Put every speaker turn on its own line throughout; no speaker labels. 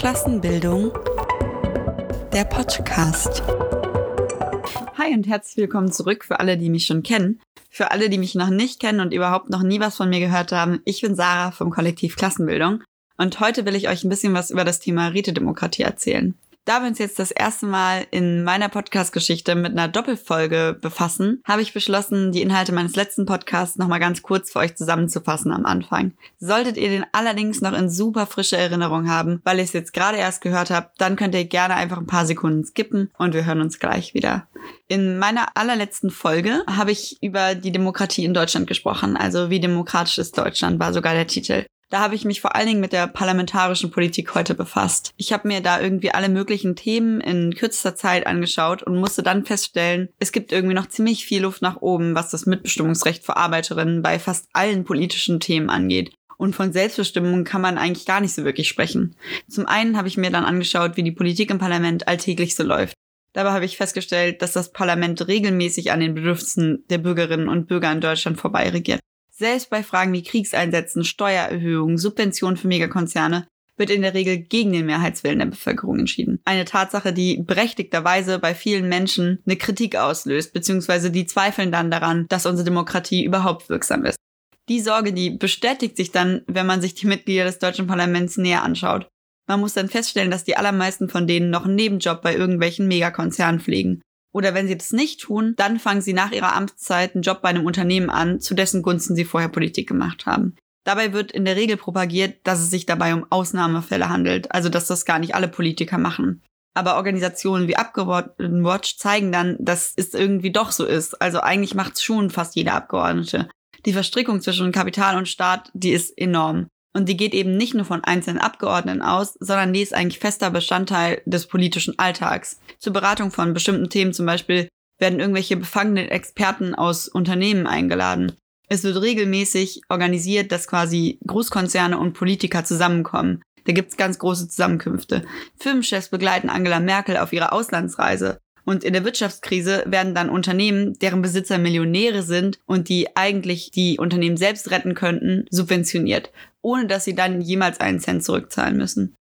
Klassenbildung, der Podcast.
Hi und herzlich willkommen zurück für alle, die mich schon kennen. Für alle, die mich noch nicht kennen und überhaupt noch nie was von mir gehört haben, ich bin Sarah vom Kollektiv Klassenbildung und heute will ich euch ein bisschen was über das Thema Rätedemokratie erzählen. Da wir uns jetzt das erste Mal in meiner Podcast-Geschichte mit einer Doppelfolge befassen, habe ich beschlossen, die Inhalte meines letzten Podcasts nochmal ganz kurz für euch zusammenzufassen am Anfang. Solltet ihr den allerdings noch in super frische Erinnerung haben, weil ihr es jetzt gerade erst gehört habt, dann könnt ihr gerne einfach ein paar Sekunden skippen und wir hören uns gleich wieder. In meiner allerletzten Folge habe ich über die Demokratie in Deutschland gesprochen, also wie demokratisch ist Deutschland war sogar der Titel. Da habe ich mich vor allen Dingen mit der parlamentarischen Politik heute befasst. Ich habe mir da irgendwie alle möglichen Themen in kürzester Zeit angeschaut und musste dann feststellen, es gibt irgendwie noch ziemlich viel Luft nach oben, was das Mitbestimmungsrecht für Arbeiterinnen bei fast allen politischen Themen angeht. Und von Selbstbestimmung kann man eigentlich gar nicht so wirklich sprechen. Zum einen habe ich mir dann angeschaut, wie die Politik im Parlament alltäglich so läuft. Dabei habe ich festgestellt, dass das Parlament regelmäßig an den Bedürfnissen der Bürgerinnen und Bürger in Deutschland vorbei regiert. Selbst bei Fragen wie Kriegseinsätzen, Steuererhöhungen, Subventionen für Megakonzerne wird in der Regel gegen den Mehrheitswillen der Bevölkerung entschieden. Eine Tatsache, die berechtigterweise bei vielen Menschen eine Kritik auslöst, beziehungsweise die zweifeln dann daran, dass unsere Demokratie überhaupt wirksam ist. Die Sorge, die bestätigt sich dann, wenn man sich die Mitglieder des deutschen Parlaments näher anschaut. Man muss dann feststellen, dass die allermeisten von denen noch einen Nebenjob bei irgendwelchen Megakonzernen pflegen oder wenn sie das nicht tun, dann fangen sie nach ihrer Amtszeit einen Job bei einem Unternehmen an, zu dessen Gunsten sie vorher Politik gemacht haben. Dabei wird in der Regel propagiert, dass es sich dabei um Ausnahmefälle handelt, also dass das gar nicht alle Politiker machen. Aber Organisationen wie Abgeordnetenwatch zeigen dann, dass es irgendwie doch so ist. Also eigentlich macht es schon fast jeder Abgeordnete. Die Verstrickung zwischen Kapital und Staat, die ist enorm. Und die geht eben nicht nur von einzelnen Abgeordneten aus, sondern die ist eigentlich fester Bestandteil des politischen Alltags. Zur Beratung von bestimmten Themen zum Beispiel werden irgendwelche befangenen Experten aus Unternehmen eingeladen. Es wird regelmäßig organisiert, dass quasi Großkonzerne und Politiker zusammenkommen. Da gibt's ganz große Zusammenkünfte. Firmenchefs begleiten Angela Merkel auf ihrer Auslandsreise. Und in der Wirtschaftskrise werden dann Unternehmen, deren Besitzer Millionäre sind und die eigentlich die Unternehmen selbst retten könnten, subventioniert ohne dass sie dann jemals einen Cent zurückzahlen müssen.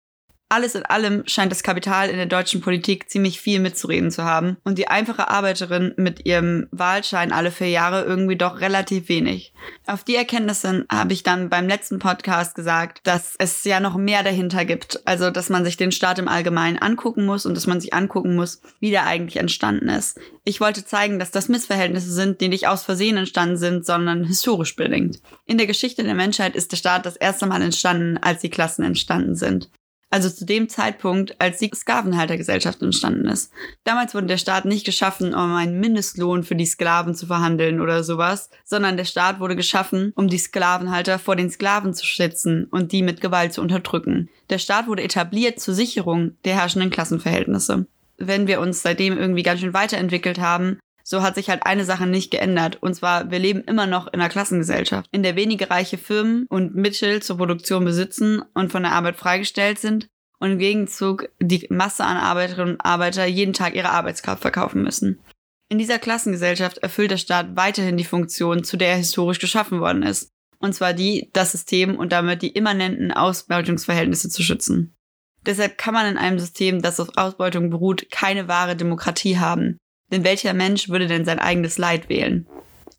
Alles in allem scheint das Kapital in der deutschen Politik ziemlich viel mitzureden zu haben und die einfache Arbeiterin mit ihrem Wahlschein alle vier Jahre irgendwie doch relativ wenig. Auf die Erkenntnisse habe ich dann beim letzten Podcast gesagt, dass es ja noch mehr dahinter gibt. Also, dass man sich den Staat im Allgemeinen angucken muss und dass man sich angucken muss, wie der eigentlich entstanden ist. Ich wollte zeigen, dass das Missverhältnisse sind, die nicht aus Versehen entstanden sind, sondern historisch bedingt. In der Geschichte der Menschheit ist der Staat das erste Mal entstanden, als die Klassen entstanden sind. Also zu dem Zeitpunkt, als die Sklavenhaltergesellschaft entstanden ist. Damals wurde der Staat nicht geschaffen, um einen Mindestlohn für die Sklaven zu verhandeln oder sowas, sondern der Staat wurde geschaffen, um die Sklavenhalter vor den Sklaven zu schützen und die mit Gewalt zu unterdrücken. Der Staat wurde etabliert zur Sicherung der herrschenden Klassenverhältnisse. Wenn wir uns seitdem irgendwie ganz schön weiterentwickelt haben, so hat sich halt eine Sache nicht geändert. Und zwar, wir leben immer noch in einer Klassengesellschaft, in der wenige reiche Firmen und Mittel zur Produktion besitzen und von der Arbeit freigestellt sind und im Gegenzug die Masse an Arbeiterinnen und Arbeiter jeden Tag ihre Arbeitskraft verkaufen müssen. In dieser Klassengesellschaft erfüllt der Staat weiterhin die Funktion, zu der er historisch geschaffen worden ist. Und zwar die, das System und damit die immanenten Ausbeutungsverhältnisse zu schützen. Deshalb kann man in einem System, das auf Ausbeutung beruht, keine wahre Demokratie haben. Denn welcher Mensch würde denn sein eigenes Leid wählen?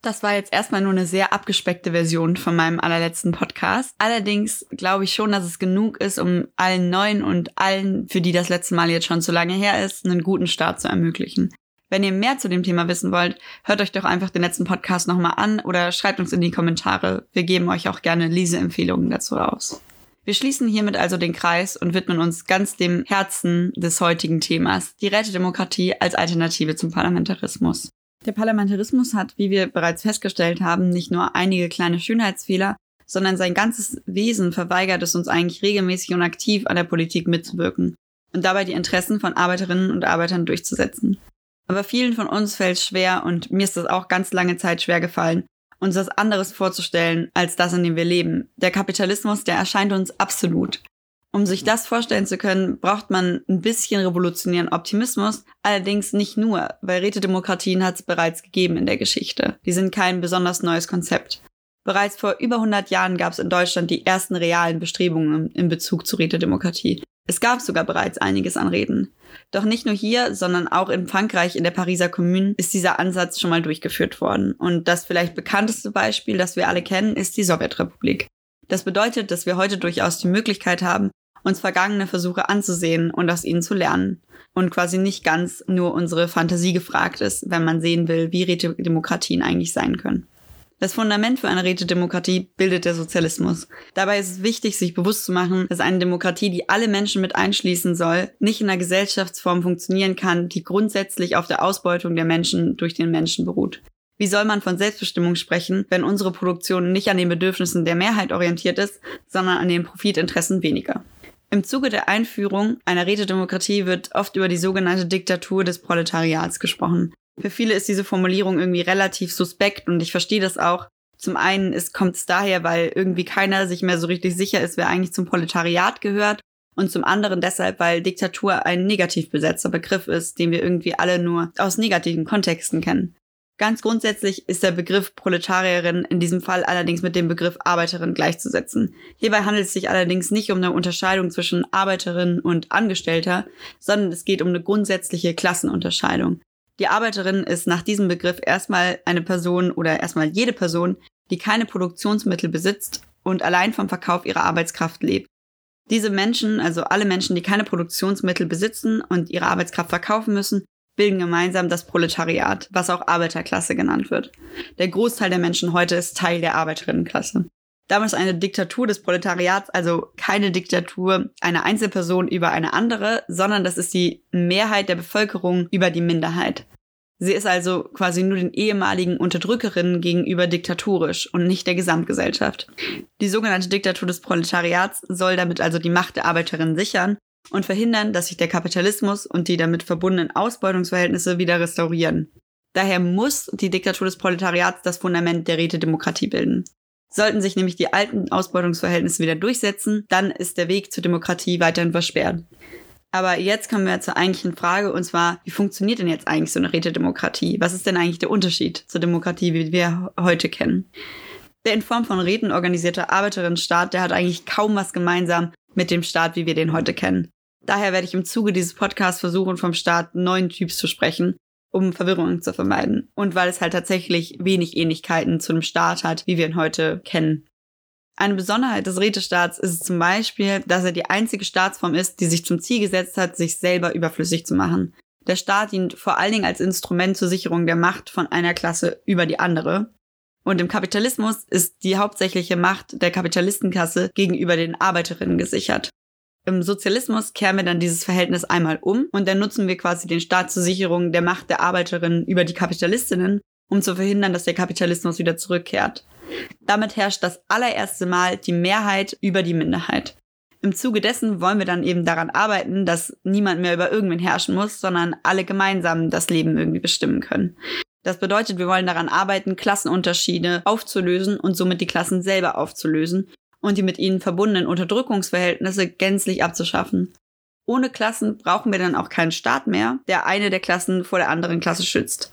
Das war jetzt erstmal nur eine sehr abgespeckte Version von meinem allerletzten Podcast. Allerdings glaube ich schon, dass es genug ist, um allen Neuen und allen, für die das letzte Mal jetzt schon zu lange her ist, einen guten Start zu ermöglichen. Wenn ihr mehr zu dem Thema wissen wollt, hört euch doch einfach den letzten Podcast nochmal an oder schreibt uns in die Kommentare. Wir geben euch auch gerne Leseempfehlungen dazu raus. Wir schließen hiermit also den Kreis und widmen uns ganz dem Herzen des heutigen Themas, die Rätedemokratie als Alternative zum Parlamentarismus. Der Parlamentarismus hat, wie wir bereits festgestellt haben, nicht nur einige kleine Schönheitsfehler, sondern sein ganzes Wesen verweigert es uns eigentlich regelmäßig und aktiv an der Politik mitzuwirken und dabei die Interessen von Arbeiterinnen und Arbeitern durchzusetzen. Aber vielen von uns fällt es schwer und mir ist das auch ganz lange Zeit schwer gefallen, uns was anderes vorzustellen als das, in dem wir leben. Der Kapitalismus, der erscheint uns absolut. Um sich das vorstellen zu können, braucht man ein bisschen revolutionären Optimismus, allerdings nicht nur, weil Rätedemokratien hat es bereits gegeben in der Geschichte. Die sind kein besonders neues Konzept. Bereits vor über 100 Jahren gab es in Deutschland die ersten realen Bestrebungen in Bezug zur Rätedemokratie. Es gab sogar bereits einiges an Räten. Doch nicht nur hier, sondern auch in Frankreich in der Pariser Kommune ist dieser Ansatz schon mal durchgeführt worden. Und das vielleicht bekannteste Beispiel, das wir alle kennen, ist die Sowjetrepublik. Das bedeutet, dass wir heute durchaus die Möglichkeit haben, uns vergangene Versuche anzusehen und aus ihnen zu lernen. Und quasi nicht ganz nur unsere Fantasie gefragt ist, wenn man sehen will, wie Rätedemokratien eigentlich sein können. Das Fundament für eine Rätedemokratie bildet der Sozialismus. Dabei ist es wichtig, sich bewusst zu machen, dass eine Demokratie, die alle Menschen mit einschließen soll, nicht in einer Gesellschaftsform funktionieren kann, die grundsätzlich auf der Ausbeutung der Menschen durch den Menschen beruht. Wie soll man von Selbstbestimmung sprechen, wenn unsere Produktion nicht an den Bedürfnissen der Mehrheit orientiert ist, sondern an den Profitinteressen weniger? Im Zuge der Einführung einer Rätedemokratie wird oft über die sogenannte Diktatur des Proletariats gesprochen. Für viele ist diese Formulierung irgendwie relativ suspekt und ich verstehe das auch. Zum einen kommt es daher, weil irgendwie keiner sich mehr so richtig sicher ist, wer eigentlich zum Proletariat gehört. Und zum anderen deshalb, weil Diktatur ein negativ besetzter Begriff ist, den wir irgendwie alle nur aus negativen Kontexten kennen. Ganz grundsätzlich ist der Begriff Proletarierin in diesem Fall allerdings mit dem Begriff Arbeiterin gleichzusetzen. Hierbei handelt es sich allerdings nicht um eine Unterscheidung zwischen Arbeiterin und Angestellter, sondern es geht um eine grundsätzliche Klassenunterscheidung. Die Arbeiterin ist nach diesem Begriff erstmal eine Person oder erstmal jede Person, die keine Produktionsmittel besitzt und allein vom Verkauf ihrer Arbeitskraft lebt. Diese Menschen, also alle Menschen, die keine Produktionsmittel besitzen und ihre Arbeitskraft verkaufen müssen, bilden gemeinsam das Proletariat, was auch Arbeiterklasse genannt wird. Der Großteil der Menschen heute ist Teil der Arbeiterinnenklasse. Damals eine Diktatur des Proletariats, also keine Diktatur einer Einzelperson über eine andere, sondern das ist die Mehrheit der Bevölkerung über die Minderheit. Sie ist also quasi nur den ehemaligen Unterdrückerinnen gegenüber diktatorisch und nicht der Gesamtgesellschaft. Die sogenannte Diktatur des Proletariats soll damit also die Macht der Arbeiterinnen sichern und verhindern, dass sich der Kapitalismus und die damit verbundenen Ausbeutungsverhältnisse wieder restaurieren. Daher muss die Diktatur des Proletariats das Fundament der Rätedemokratie bilden. Sollten sich nämlich die alten Ausbeutungsverhältnisse wieder durchsetzen, dann ist der Weg zur Demokratie weiterhin versperrt. Aber jetzt kommen wir zur eigentlichen Frage, und zwar, wie funktioniert denn jetzt eigentlich so eine Rätedemokratie? Was ist denn eigentlich der Unterschied zur Demokratie, wie wir heute kennen? Der in Form von Räten organisierte Arbeiterinnenstaat, der hat eigentlich kaum was gemeinsam mit dem Staat, wie wir den heute kennen. Daher werde ich im Zuge dieses Podcasts versuchen, vom Staat neuen Typs zu sprechen, um Verwirrungen zu vermeiden. Und weil es halt tatsächlich wenig Ähnlichkeiten zu einem Staat hat, wie wir ihn heute kennen. Eine Besonderheit des Rätestaats ist zum Beispiel, dass er die einzige Staatsform ist, die sich zum Ziel gesetzt hat, sich selber überflüssig zu machen. Der Staat dient vor allen Dingen als Instrument zur Sicherung der Macht von einer Klasse über die andere. Und im Kapitalismus ist die hauptsächliche Macht der Kapitalistenkasse gegenüber den Arbeiterinnen gesichert. Im Sozialismus kehren wir dann dieses Verhältnis einmal um und dann nutzen wir quasi den Staat zur Sicherung der Macht der Arbeiterinnen über die Kapitalistinnen, um zu verhindern, dass der Kapitalismus wieder zurückkehrt. Damit herrscht das allererste Mal die Mehrheit über die Minderheit. Im Zuge dessen wollen wir dann eben daran arbeiten, dass niemand mehr über irgendwen herrschen muss, sondern alle gemeinsam das Leben irgendwie bestimmen können. Das bedeutet, wir wollen daran arbeiten, Klassenunterschiede aufzulösen und somit die Klassen selber aufzulösen und die mit ihnen verbundenen Unterdrückungsverhältnisse gänzlich abzuschaffen. Ohne Klassen brauchen wir dann auch keinen Staat mehr, der eine der Klassen vor der anderen Klasse schützt.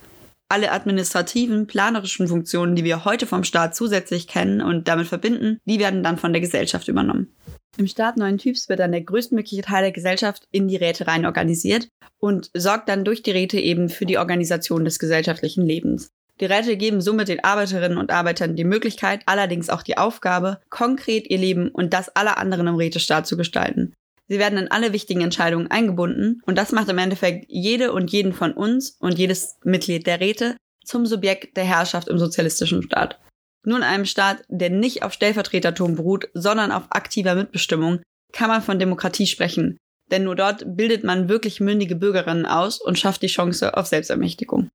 Alle administrativen, planerischen Funktionen, die wir heute vom Staat zusätzlich kennen und damit verbinden, die werden dann von der Gesellschaft übernommen. Im Staat neuen Typs wird dann der größtmögliche Teil der Gesellschaft in die Räte rein organisiert und sorgt dann durch die Räte eben für die Organisation des gesellschaftlichen Lebens. Die Räte geben somit den Arbeiterinnen und Arbeitern die Möglichkeit, allerdings auch die Aufgabe, konkret ihr Leben und das aller anderen im Rätestaat zu gestalten. Sie werden in alle wichtigen Entscheidungen eingebunden und das macht im Endeffekt jede und jeden von uns und jedes Mitglied der Räte zum Subjekt der Herrschaft im sozialistischen Staat. Nur in einem Staat, der nicht auf Stellvertretertum beruht, sondern auf aktiver Mitbestimmung, kann man von Demokratie sprechen. Denn nur dort bildet man wirklich mündige Bürgerinnen aus und schafft die Chance auf Selbstermächtigung.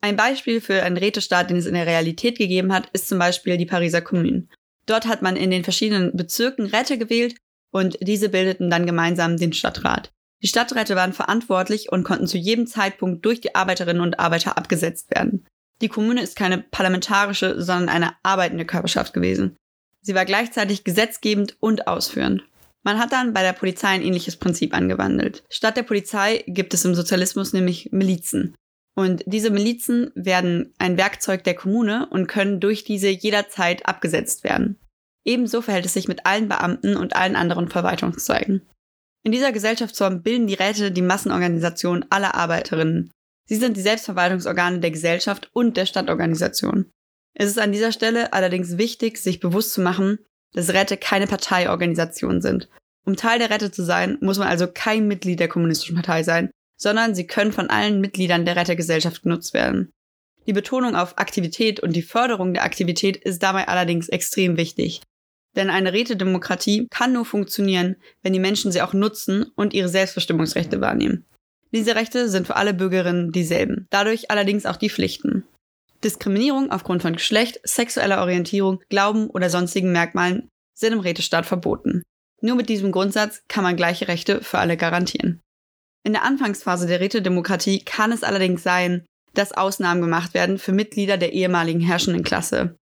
Ein Beispiel für einen Rätestaat, den es in der Realität gegeben hat, ist zum Beispiel die Pariser Kommune. Dort hat man in den verschiedenen Bezirken Räte gewählt und diese bildeten dann gemeinsam den Stadtrat. Die Stadträte waren verantwortlich und konnten zu jedem Zeitpunkt durch die Arbeiterinnen und Arbeiter abgesetzt werden. Die Kommune ist keine parlamentarische, sondern eine arbeitende Körperschaft gewesen. Sie war gleichzeitig gesetzgebend und ausführend. Man hat dann bei der Polizei ein ähnliches Prinzip angewandelt. Statt der Polizei gibt es im Sozialismus nämlich Milizen. Und diese Milizen werden ein Werkzeug der Kommune und können durch diese jederzeit abgesetzt werden. Ebenso verhält es sich mit allen Beamten und allen anderen Verwaltungszweigen. In dieser Gesellschaftsform bilden die Räte die Massenorganisation aller Arbeiterinnen. Sie sind die Selbstverwaltungsorgane der Gesellschaft und der Stadtorganisation. Es ist an dieser Stelle allerdings wichtig, sich bewusst zu machen, dass Räte keine Parteiorganisation sind. Um Teil der Räte zu sein, muss man also kein Mitglied der Kommunistischen Partei sein, sondern sie können von allen Mitgliedern der Rätegesellschaft genutzt werden. Die Betonung auf Aktivität und die Förderung der Aktivität ist dabei allerdings extrem wichtig. Denn eine Rätedemokratie kann nur funktionieren, wenn die Menschen sie auch nutzen und ihre Selbstbestimmungsrechte wahrnehmen. Diese Rechte sind für alle Bürgerinnen dieselben, dadurch allerdings auch die Pflichten. Diskriminierung aufgrund von Geschlecht, sexueller Orientierung, Glauben oder sonstigen Merkmalen sind im Rätestaat verboten. Nur mit diesem Grundsatz kann man gleiche Rechte für alle garantieren. In der Anfangsphase der Rätedemokratie kann es allerdings sein, dass Ausnahmen gemacht werden für Mitglieder der ehemaligen herrschenden Klasse.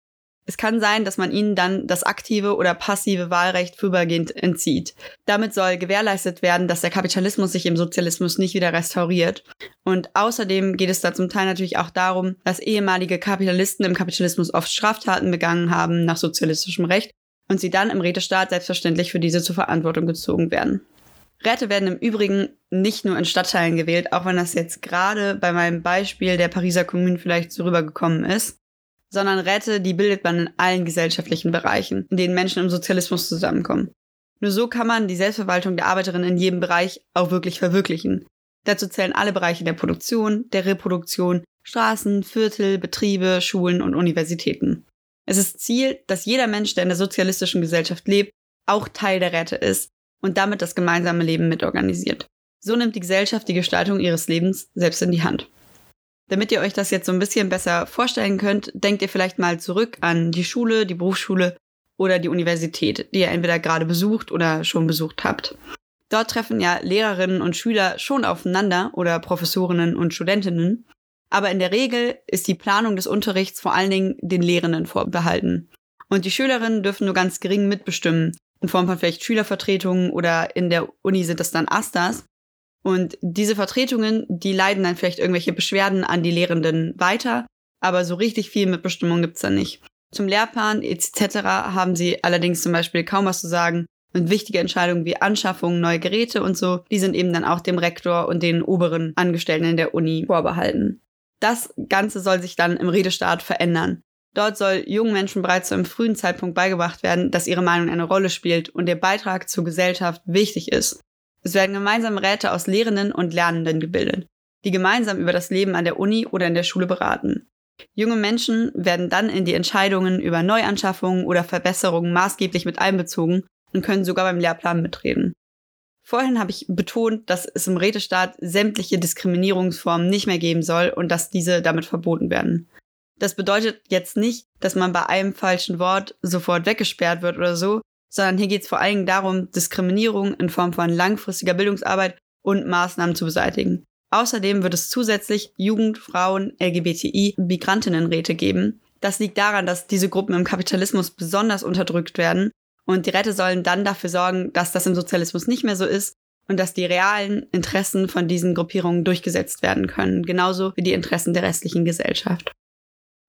Es kann sein, dass man ihnen dann das aktive oder passive Wahlrecht vorübergehend entzieht. Damit soll gewährleistet werden, dass der Kapitalismus sich im Sozialismus nicht wieder restauriert. Und außerdem geht es da zum Teil natürlich auch darum, dass ehemalige Kapitalisten im Kapitalismus oft Straftaten begangen haben nach sozialistischem Recht und sie dann im Rätestaat selbstverständlich für diese zur Verantwortung gezogen werden. Räte werden im Übrigen nicht nur in Stadtteilen gewählt, auch wenn das jetzt gerade bei meinem Beispiel der Pariser Kommune vielleicht so rübergekommen ist, sondern Räte, die bildet man in allen gesellschaftlichen Bereichen, in denen Menschen im Sozialismus zusammenkommen. Nur so kann man die Selbstverwaltung der Arbeiterinnen in jedem Bereich auch wirklich verwirklichen. Dazu zählen alle Bereiche der Produktion, der Reproduktion, Straßen, Viertel, Betriebe, Schulen und Universitäten. Es ist Ziel, dass jeder Mensch, der in der sozialistischen Gesellschaft lebt, auch Teil der Räte ist und damit das gemeinsame Leben mitorganisiert. So nimmt die Gesellschaft die Gestaltung ihres Lebens selbst in die Hand. Damit ihr euch das jetzt so ein bisschen besser vorstellen könnt, denkt ihr vielleicht mal zurück an die Schule, die Berufsschule oder die Universität, die ihr entweder gerade besucht oder schon besucht habt. Dort treffen ja Lehrerinnen und Schüler schon aufeinander oder Professorinnen und Studentinnen. Aber in der Regel ist die Planung des Unterrichts vor allen Dingen den Lehrenden vorbehalten. Und die Schülerinnen dürfen nur ganz gering mitbestimmen, in Form von vielleicht Schülervertretungen oder in der Uni sind das dann Astas. Und diese Vertretungen, die leiden dann vielleicht irgendwelche Beschwerden an die Lehrenden weiter, aber so richtig viel Mitbestimmung gibt's da nicht. Zum Lehrplan etc. haben sie allerdings zum Beispiel kaum was zu sagen. Und wichtige Entscheidungen wie Anschaffung neuer Geräte und so, die sind eben dann auch dem Rektor und den oberen Angestellten in der Uni vorbehalten. Das Ganze soll sich dann im Redestaat verändern. Dort soll jungen Menschen bereits zu einem frühen Zeitpunkt beigebracht werden, dass ihre Meinung eine Rolle spielt und ihr Beitrag zur Gesellschaft wichtig ist. Es werden gemeinsam Räte aus Lehrenden und Lernenden gebildet, die gemeinsam über das Leben an der Uni oder in der Schule beraten. Junge Menschen werden dann in die Entscheidungen über Neuanschaffungen oder Verbesserungen maßgeblich mit einbezogen und können sogar beim Lehrplan mitreden. Vorhin habe ich betont, dass es im Rätestaat sämtliche Diskriminierungsformen nicht mehr geben soll und dass diese damit verboten werden. Das bedeutet jetzt nicht, dass man bei einem falschen Wort sofort weggesperrt wird oder so, sondern hier geht es vor allem darum, Diskriminierung in Form von langfristiger Bildungsarbeit und Maßnahmen zu beseitigen. Außerdem wird es zusätzlich Jugend-, Frauen-, LGBTI-, Migrantinnenräte geben. Das liegt daran, dass diese Gruppen im Kapitalismus besonders unterdrückt werden und die Räte sollen dann dafür sorgen, dass das im Sozialismus nicht mehr so ist und dass die realen Interessen von diesen Gruppierungen durchgesetzt werden können, genauso wie die Interessen der restlichen Gesellschaft.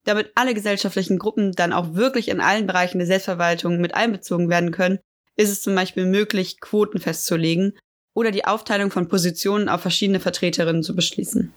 Damit alle gesellschaftlichen Gruppen dann auch wirklich in allen Bereichen der Selbstverwaltung mit einbezogen werden können, ist es zum Beispiel möglich, Quoten festzulegen oder die Aufteilung von Positionen auf verschiedene Vertreterinnen zu beschließen.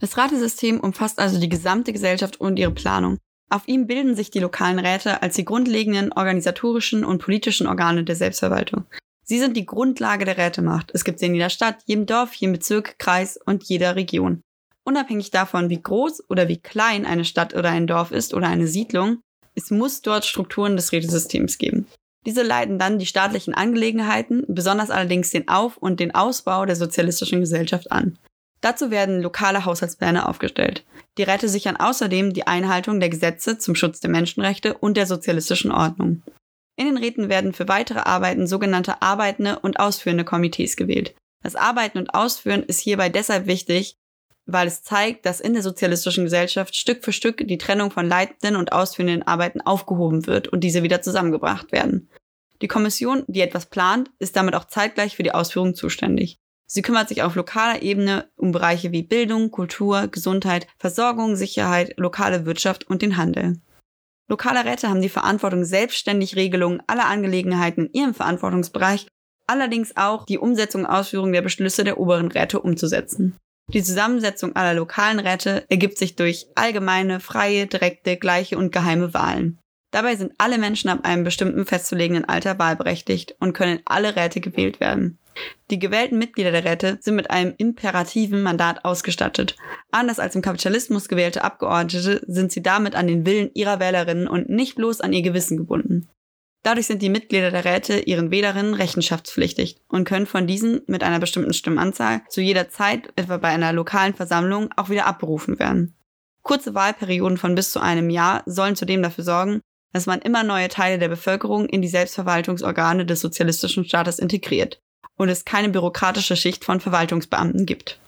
Das Ratesystem umfasst also die gesamte Gesellschaft und ihre Planung. Auf ihm bilden sich die lokalen Räte als die grundlegenden organisatorischen und politischen Organe der Selbstverwaltung. Sie sind die Grundlage der Rätemacht. Es gibt sie in jeder Stadt, jedem Dorf, jedem Bezirk, Kreis und jeder Region. Unabhängig davon, wie groß oder wie klein eine Stadt oder ein Dorf ist oder eine Siedlung, es muss dort Strukturen des Rätesystems geben. Diese leiten dann die staatlichen Angelegenheiten, besonders allerdings den Auf- und den Ausbau der sozialistischen Gesellschaft an. Dazu werden lokale Haushaltspläne aufgestellt. Die Räte sichern außerdem die Einhaltung der Gesetze zum Schutz der Menschenrechte und der sozialistischen Ordnung. In den Räten werden für weitere Arbeiten sogenannte arbeitende und ausführende Komitees gewählt. Das Arbeiten und Ausführen ist hierbei deshalb wichtig, weil es zeigt, dass in der sozialistischen Gesellschaft Stück für Stück die Trennung von leitenden und ausführenden Arbeiten aufgehoben wird und diese wieder zusammengebracht werden. Die Kommission, die etwas plant, ist damit auch zeitgleich für die Ausführung zuständig. Sie kümmert sich auf lokaler Ebene um Bereiche wie Bildung, Kultur, Gesundheit, Versorgung, Sicherheit, lokale Wirtschaft und den Handel. Lokale Räte haben die Verantwortung, selbstständig Regelungen aller Angelegenheiten in ihrem Verantwortungsbereich allerdings auch die Umsetzung und Ausführung der Beschlüsse der oberen Räte umzusetzen. Die Zusammensetzung aller lokalen Räte ergibt sich durch allgemeine, freie, direkte, gleiche und geheime Wahlen. Dabei sind alle Menschen ab einem bestimmten festzulegenden Alter wahlberechtigt und können alle Räte gewählt werden. Die gewählten Mitglieder der Räte sind mit einem imperativen Mandat ausgestattet. Anders als im Kapitalismus gewählte Abgeordnete sind sie damit an den Willen ihrer Wählerinnen und nicht bloß an ihr Gewissen gebunden. Dadurch sind die Mitglieder der Räte ihren Wählerinnen rechenschaftspflichtig und können von diesen mit einer bestimmten Stimmanzahl zu jeder Zeit, etwa bei einer lokalen Versammlung, auch wieder abberufen werden. Kurze Wahlperioden von bis zu einem Jahr sollen zudem dafür sorgen, dass man immer neue Teile der Bevölkerung in die Selbstverwaltungsorgane des sozialistischen Staates integriert und es keine bürokratische Schicht von Verwaltungsbeamten gibt.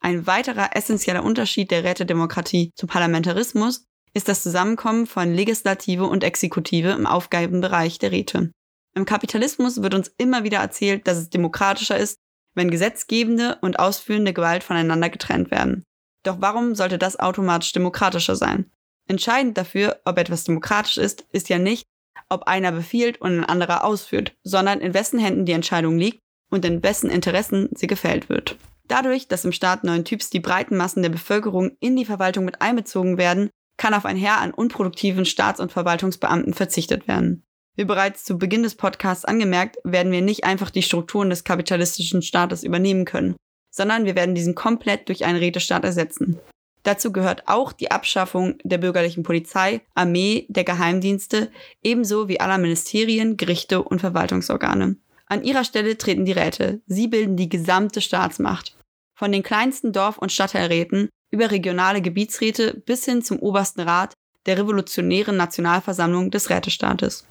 Ein weiterer essentieller Unterschied der Rätedemokratie zum Parlamentarismus ist das Zusammenkommen von Legislative und Exekutive im Aufgabenbereich der Räte. Im Kapitalismus wird uns immer wieder erzählt, dass es demokratischer ist, wenn gesetzgebende und ausführende Gewalt voneinander getrennt werden. Doch warum sollte das automatisch demokratischer sein? Entscheidend dafür, ob etwas demokratisch ist, ist ja nicht, ob einer befiehlt und ein anderer ausführt, sondern in wessen Händen die Entscheidung liegt und in wessen Interessen sie gefällt wird. Dadurch, dass im Staat neuen Typs die breiten Massen der Bevölkerung in die Verwaltung mit einbezogen werden, kann auf ein Heer an unproduktiven Staats- und Verwaltungsbeamten verzichtet werden. Wie bereits zu Beginn des Podcasts angemerkt, werden wir nicht einfach die Strukturen des kapitalistischen Staates übernehmen können, sondern wir werden diesen komplett durch einen Rätestaat ersetzen. Dazu gehört auch die Abschaffung der bürgerlichen Polizei, Armee, der Geheimdienste, ebenso wie aller Ministerien, Gerichte und Verwaltungsorgane. An ihrer Stelle treten die Räte. Sie bilden die gesamte Staatsmacht. Von den kleinsten Dorf- und Stadtteilräten über regionale Gebietsräte bis hin zum obersten Rat der revolutionären Nationalversammlung des Rätestaates.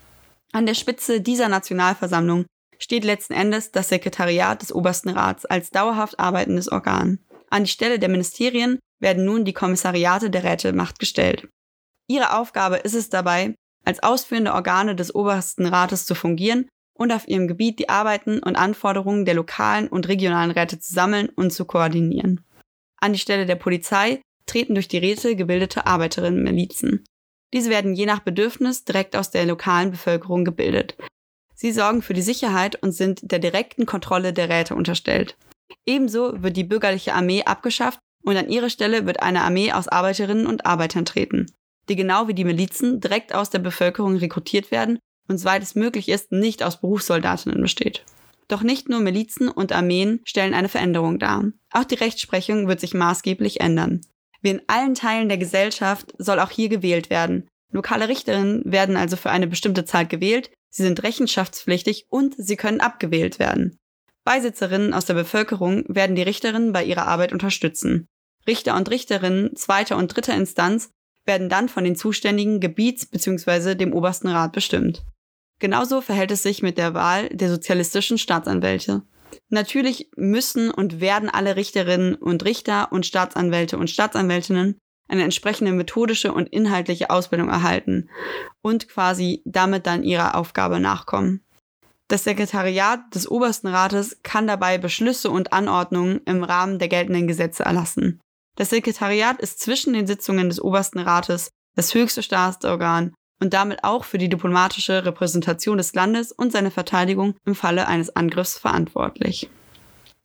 An der Spitze dieser Nationalversammlung steht letzten Endes das Sekretariat des obersten Rats als dauerhaft arbeitendes Organ. An die Stelle der Ministerien werden nun die Kommissariate der Rätemacht gestellt. Ihre Aufgabe ist es dabei, als ausführende Organe des obersten Rates zu fungieren und auf ihrem Gebiet die Arbeiten und Anforderungen der lokalen und regionalen Räte zu sammeln und zu koordinieren. An die Stelle der Polizei treten durch die Räte gebildete Arbeiterinnenmilizen. Diese werden je nach Bedürfnis direkt aus der lokalen Bevölkerung gebildet. Sie sorgen für die Sicherheit und sind der direkten Kontrolle der Räte unterstellt. Ebenso wird die bürgerliche Armee abgeschafft und an ihre Stelle wird eine Armee aus Arbeiterinnen und Arbeitern treten, die genau wie die Milizen direkt aus der Bevölkerung rekrutiert werden und soweit es möglich ist, nicht aus Berufssoldatinnen besteht. Doch nicht nur Milizen und Armeen stellen eine Veränderung dar. Auch die Rechtsprechung wird sich maßgeblich ändern. Wie in allen Teilen der Gesellschaft soll auch hier gewählt werden. Lokale Richterinnen werden also für eine bestimmte Zeit gewählt, sie sind rechenschaftspflichtig und sie können abgewählt werden. Beisitzerinnen aus der Bevölkerung werden die Richterinnen bei ihrer Arbeit unterstützen. Richter und Richterinnen zweiter und dritter Instanz werden dann von den zuständigen Gebiets- bzw. dem obersten Rat bestimmt. Genauso verhält es sich mit der Wahl der sozialistischen Staatsanwälte. Natürlich müssen und werden alle Richterinnen und Richter und Staatsanwälte und Staatsanwältinnen eine entsprechende methodische und inhaltliche Ausbildung erhalten und quasi damit dann ihrer Aufgabe nachkommen. Das Sekretariat des obersten Rates kann dabei Beschlüsse und Anordnungen im Rahmen der geltenden Gesetze erlassen. Das Sekretariat ist zwischen den Sitzungen des obersten Rates das höchste Staatsorgan und damit auch für die diplomatische Repräsentation des Landes und seine Verteidigung im Falle eines Angriffs verantwortlich.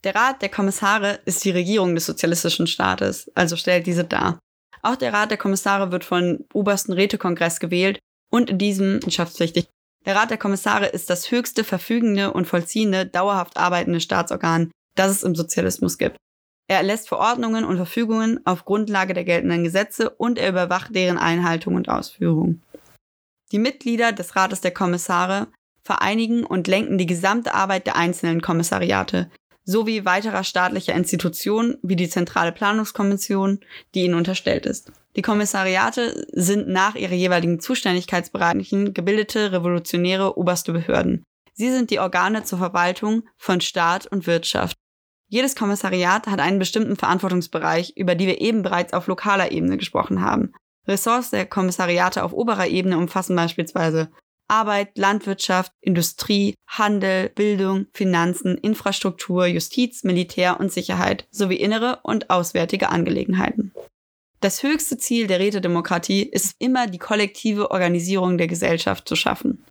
Der Rat der Kommissare ist die Regierung des sozialistischen Staates, also stellt diese dar. Auch der Rat der Kommissare wird vom obersten Rätekongress gewählt und in diesem rechenschaftspflichtig. Der Rat der Kommissare ist das höchste verfügende und vollziehende, dauerhaft arbeitende Staatsorgan, das es im Sozialismus gibt. Er erlässt Verordnungen und Verfügungen auf Grundlage der geltenden Gesetze und er überwacht deren Einhaltung und Ausführung. Die Mitglieder des Rates der Kommissare vereinigen und lenken die gesamte Arbeit der einzelnen Kommissariate sowie weiterer staatlicher Institutionen wie die Zentrale Planungskommission, die ihnen unterstellt ist. Die Kommissariate sind nach ihrer jeweiligen Zuständigkeitsbereichen gebildete revolutionäre oberste Behörden. Sie sind die Organe zur Verwaltung von Staat und Wirtschaft jedes Kommissariat hat einen bestimmten Verantwortungsbereich, über die wir eben bereits auf lokaler Ebene gesprochen haben. Ressorts der Kommissariate auf oberer Ebene umfassen beispielsweise Arbeit, Landwirtschaft, Industrie, Handel, Bildung, Finanzen, Infrastruktur, Justiz, Militär und Sicherheit sowie innere und auswärtige Angelegenheiten. Das höchste Ziel der Rätedemokratie ist immer, die kollektive Organisierung der Gesellschaft zu schaffen.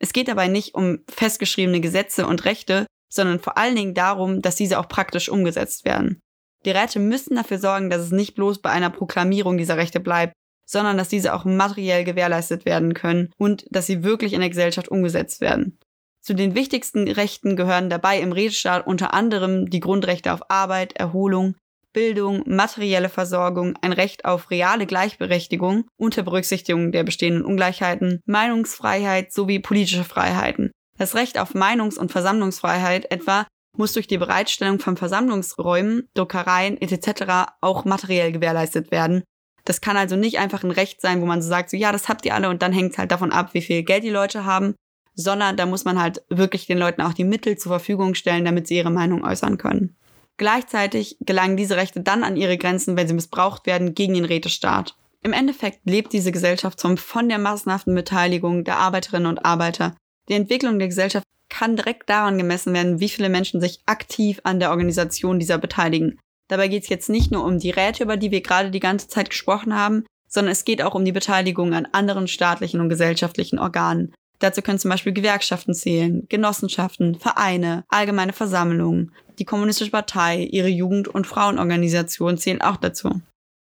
Es geht dabei nicht um festgeschriebene Gesetze und Rechte, sondern vor allen Dingen darum, dass diese auch praktisch umgesetzt werden. Die Räte müssen dafür sorgen, dass es nicht bloß bei einer Proklamierung dieser Rechte bleibt, sondern dass diese auch materiell gewährleistet werden können und dass sie wirklich in der Gesellschaft umgesetzt werden. Zu den wichtigsten Rechten gehören dabei im Rechtsstaat unter anderem die Grundrechte auf Arbeit, Erholung, Bildung, materielle Versorgung, ein Recht auf reale Gleichberechtigung unter Berücksichtigung der bestehenden Ungleichheiten, Meinungsfreiheit sowie politische Freiheiten. Das Recht auf Meinungs- und Versammlungsfreiheit etwa muss durch die Bereitstellung von Versammlungsräumen, Druckereien etc. auch materiell gewährleistet werden. Das kann also nicht einfach ein Recht sein, wo man so sagt, so ja, das habt ihr alle und dann hängt es halt davon ab, wie viel Geld die Leute haben, sondern da muss man halt wirklich den Leuten auch die Mittel zur Verfügung stellen, damit sie ihre Meinung äußern können. Gleichzeitig gelangen diese Rechte dann an ihre Grenzen, wenn sie missbraucht werden gegen den Rätestaat. Im Endeffekt lebt diese Gesellschaftsform von der massenhaften Beteiligung der Arbeiterinnen und Arbeiter. Die Entwicklung der Gesellschaft kann direkt daran gemessen werden, wie viele Menschen sich aktiv an der Organisation dieser beteiligen. Dabei geht es jetzt nicht nur um die Räte, über die wir gerade die ganze Zeit gesprochen haben, sondern es geht auch um die Beteiligung an anderen staatlichen und gesellschaftlichen Organen. Dazu können zum Beispiel Gewerkschaften zählen, Genossenschaften, Vereine, allgemeine Versammlungen. Die Kommunistische Partei, ihre Jugend- und Frauenorganisation zählen auch dazu.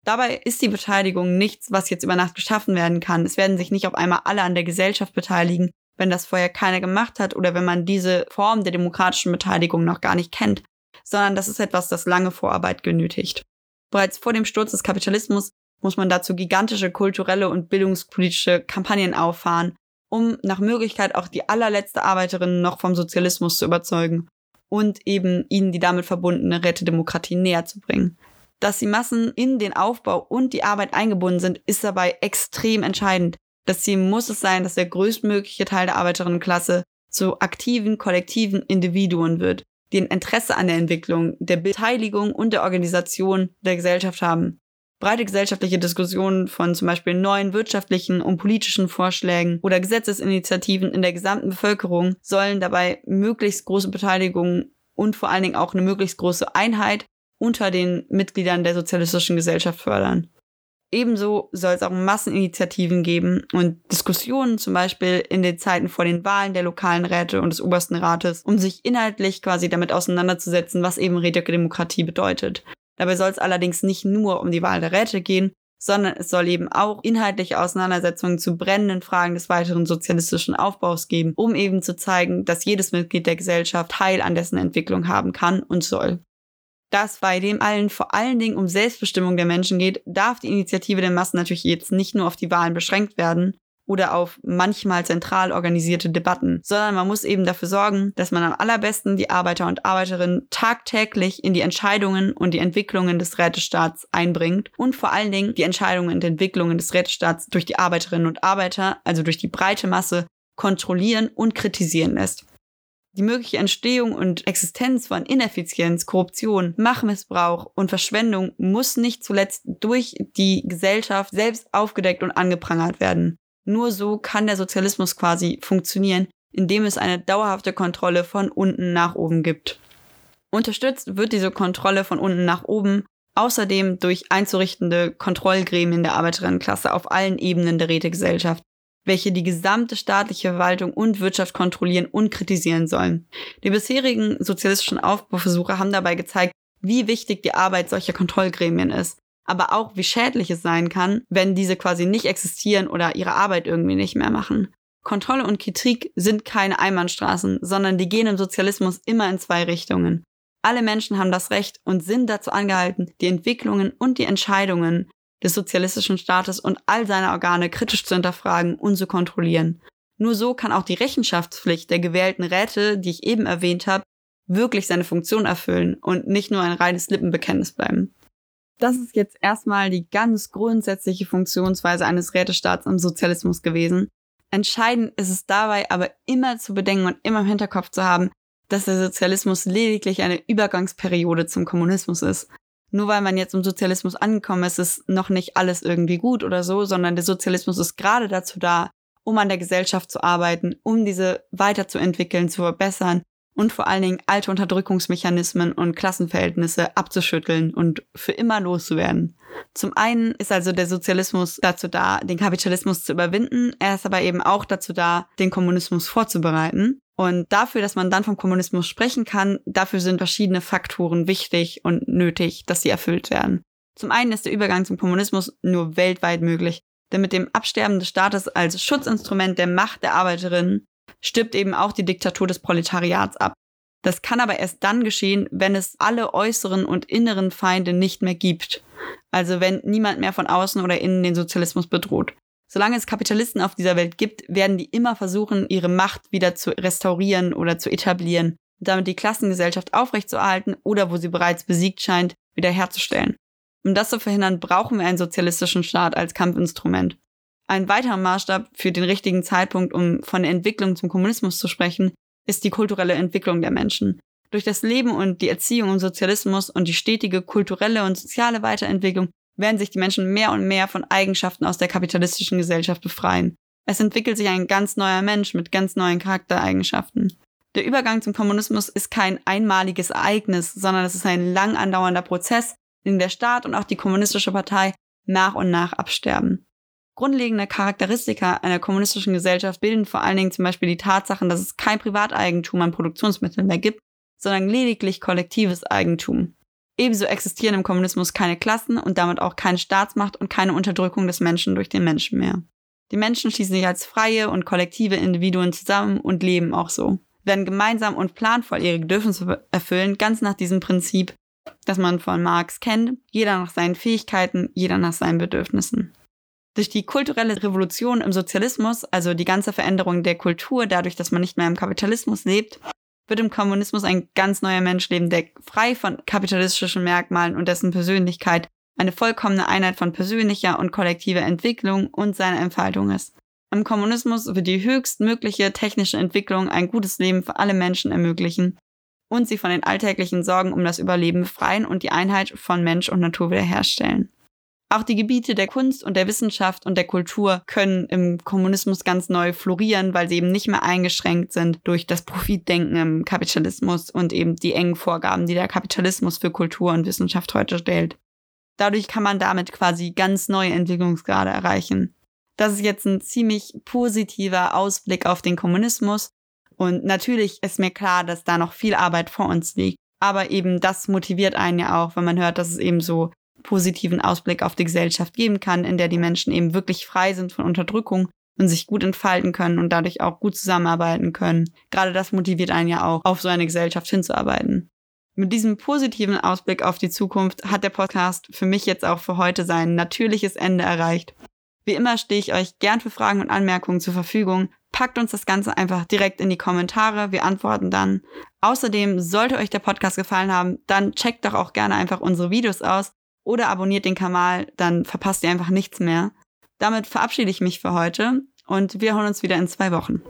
Dabei ist die Beteiligung nichts, was jetzt über Nacht geschaffen werden kann. Es werden sich nicht auf einmal alle an der Gesellschaft beteiligen, wenn das vorher keiner gemacht hat oder wenn man diese Form der demokratischen Beteiligung noch gar nicht kennt, sondern das ist etwas, das lange Vorarbeit genötigt. Bereits vor dem Sturz des Kapitalismus muss man dazu gigantische kulturelle und bildungspolitische Kampagnen auffahren, um nach Möglichkeit auch die allerletzte Arbeiterin noch vom Sozialismus zu überzeugen und eben ihnen die damit verbundene Rätedemokratie näher zu bringen. Dass die Massen in den Aufbau und die Arbeit eingebunden sind, ist dabei extrem entscheidend. Das Ziel muss es sein, dass der größtmögliche Teil der Arbeiterinnenklasse zu aktiven, kollektiven Individuen wird, die ein Interesse an der Entwicklung, der Beteiligung und der Organisation der Gesellschaft haben. Breite gesellschaftliche Diskussionen von zum Beispiel neuen wirtschaftlichen und politischen Vorschlägen oder Gesetzesinitiativen in der gesamten Bevölkerung sollen dabei möglichst große Beteiligung und vor allen Dingen auch eine möglichst große Einheit unter den Mitgliedern der sozialistischen Gesellschaft fördern. Ebenso soll es auch Masseninitiativen geben und Diskussionen zum Beispiel in den Zeiten vor den Wahlen der lokalen Räte und des obersten Rates, um sich inhaltlich quasi damit auseinanderzusetzen, was eben Rätedemokratie bedeutet. Dabei soll es allerdings nicht nur um die Wahl der Räte gehen, sondern es soll eben auch inhaltliche Auseinandersetzungen zu brennenden Fragen des weiteren sozialistischen Aufbaus geben, um eben zu zeigen, dass jedes Mitglied der Gesellschaft Teil an dessen Entwicklung haben kann und soll. Da es bei dem allen vor allen Dingen um Selbstbestimmung der Menschen geht, darf die Initiative der Massen natürlich jetzt nicht nur auf die Wahlen beschränkt werden, oder auf manchmal zentral organisierte Debatten, sondern man muss eben dafür sorgen, dass man am allerbesten die Arbeiter und Arbeiterinnen tagtäglich in die Entscheidungen und die Entwicklungen des Rätestaats einbringt und vor allen Dingen die Entscheidungen und Entwicklungen des Rätestaats durch die Arbeiterinnen und Arbeiter, also durch die breite Masse, kontrollieren und kritisieren lässt. Die mögliche Entstehung und Existenz von Ineffizienz, Korruption, Machtmissbrauch und Verschwendung muss nicht zuletzt durch die Gesellschaft selbst aufgedeckt und angeprangert werden. Nur so kann der Sozialismus quasi funktionieren, indem es eine dauerhafte Kontrolle von unten nach oben gibt. Unterstützt wird diese Kontrolle von unten nach oben außerdem durch einzurichtende Kontrollgremien der Arbeiterinnenklasse auf allen Ebenen der Rätegesellschaft, welche die gesamte staatliche Verwaltung und Wirtschaft kontrollieren und kritisieren sollen. Die bisherigen sozialistischen Aufbauversuche haben dabei gezeigt, wie wichtig die Arbeit solcher Kontrollgremien ist aber auch wie schädlich es sein kann, wenn diese quasi nicht existieren oder ihre Arbeit irgendwie nicht mehr machen. Kontrolle und Kritik sind keine Einbahnstraßen, sondern die gehen im Sozialismus immer in zwei Richtungen. Alle Menschen haben das Recht und sind dazu angehalten, die Entwicklungen und die Entscheidungen des sozialistischen Staates und all seiner Organe kritisch zu hinterfragen und zu kontrollieren. Nur so kann auch die Rechenschaftspflicht der gewählten Räte, die ich eben erwähnt habe, wirklich seine Funktion erfüllen und nicht nur ein reines Lippenbekenntnis bleiben. Das ist jetzt erstmal die ganz grundsätzliche Funktionsweise eines Rätestaats im Sozialismus gewesen. Entscheidend ist es dabei aber immer zu bedenken und immer im Hinterkopf zu haben, dass der Sozialismus lediglich eine Übergangsperiode zum Kommunismus ist. Nur weil man jetzt im Sozialismus angekommen ist, ist noch nicht alles irgendwie gut oder so, sondern der Sozialismus ist gerade dazu da, um an der Gesellschaft zu arbeiten, um diese weiterzuentwickeln, zu verbessern und vor allen Dingen alte Unterdrückungsmechanismen und Klassenverhältnisse abzuschütteln und für immer loszuwerden. Zum einen ist also der Sozialismus dazu da, den Kapitalismus zu überwinden, er ist aber eben auch dazu da, den Kommunismus vorzubereiten. Und dafür, dass man dann vom Kommunismus sprechen kann, dafür sind verschiedene Faktoren wichtig und nötig, dass sie erfüllt werden. Zum einen ist der Übergang zum Kommunismus nur weltweit möglich, denn mit dem Absterben des Staates als Schutzinstrument der Macht der Arbeiterinnen stirbt eben auch die Diktatur des Proletariats ab. Das kann aber erst dann geschehen, wenn es alle äußeren und inneren Feinde nicht mehr gibt. Also wenn niemand mehr von außen oder innen den Sozialismus bedroht. Solange es Kapitalisten auf dieser Welt gibt, werden die immer versuchen, ihre Macht wieder zu restaurieren oder zu etablieren damit die Klassengesellschaft aufrechtzuerhalten oder wo sie bereits besiegt scheint, wiederherzustellen. Um das zu verhindern, brauchen wir einen sozialistischen Staat als Kampfinstrument. Ein weiterer Maßstab für den richtigen Zeitpunkt, um von der Entwicklung zum Kommunismus zu sprechen, ist die kulturelle Entwicklung der Menschen. Durch das Leben und die Erziehung im Sozialismus und die stetige kulturelle und soziale Weiterentwicklung werden sich die Menschen mehr und mehr von Eigenschaften aus der kapitalistischen Gesellschaft befreien. Es entwickelt sich ein ganz neuer Mensch mit ganz neuen Charaktereigenschaften. Der Übergang zum Kommunismus ist kein einmaliges Ereignis, sondern es ist ein lang andauernder Prozess, in dem der Staat und auch die kommunistische Partei nach und nach absterben. Grundlegende Charakteristika einer kommunistischen Gesellschaft bilden vor allen Dingen zum Beispiel die Tatsachen, dass es kein Privateigentum an Produktionsmitteln mehr gibt, sondern lediglich kollektives Eigentum. Ebenso existieren im Kommunismus keine Klassen und damit auch keine Staatsmacht und keine Unterdrückung des Menschen durch den Menschen mehr. Die Menschen schließen sich als freie und kollektive Individuen zusammen und leben auch so, werden gemeinsam und planvoll ihre Bedürfnisse erfüllen, ganz nach diesem Prinzip, das man von Marx kennt, jeder nach seinen Fähigkeiten, jeder nach seinen Bedürfnissen. Durch die kulturelle Revolution im Sozialismus, also die ganze Veränderung der Kultur, dadurch, dass man nicht mehr im Kapitalismus lebt, wird im Kommunismus ein ganz neuer Mensch leben, der frei von kapitalistischen Merkmalen und dessen Persönlichkeit eine vollkommene Einheit von persönlicher und kollektiver Entwicklung und seiner Entfaltung ist. Im Kommunismus wird die höchstmögliche technische Entwicklung ein gutes Leben für alle Menschen ermöglichen und sie von den alltäglichen Sorgen um das Überleben befreien und die Einheit von Mensch und Natur wiederherstellen. Auch die Gebiete der Kunst und der Wissenschaft und der Kultur können im Kommunismus ganz neu florieren, weil sie eben nicht mehr eingeschränkt sind durch das Profitdenken im Kapitalismus und eben die engen Vorgaben, die der Kapitalismus für Kultur und Wissenschaft heute stellt. Dadurch kann man damit quasi ganz neue Entwicklungsgrade erreichen. Das ist jetzt ein ziemlich positiver Ausblick auf den Kommunismus. Und natürlich ist mir klar, dass da noch viel Arbeit vor uns liegt. Aber eben das motiviert einen ja auch, wenn man hört, dass es eben so positiven Ausblick auf die Gesellschaft geben kann, in der die Menschen eben wirklich frei sind von Unterdrückung und sich gut entfalten können und dadurch auch gut zusammenarbeiten können. Gerade das motiviert einen ja auch, auf so eine Gesellschaft hinzuarbeiten. Mit diesem positiven Ausblick auf die Zukunft hat der Podcast für mich jetzt auch für heute sein natürliches Ende erreicht. Wie immer stehe ich euch gern für Fragen und Anmerkungen zur Verfügung. Packt uns das Ganze einfach direkt in die Kommentare. Wir antworten dann. Außerdem, sollte euch der Podcast gefallen haben, dann checkt doch auch gerne einfach unsere Videos aus oder abonniert den Kanal, dann verpasst ihr einfach nichts mehr. Damit verabschiede ich mich für heute und wir hören uns wieder in zwei Wochen.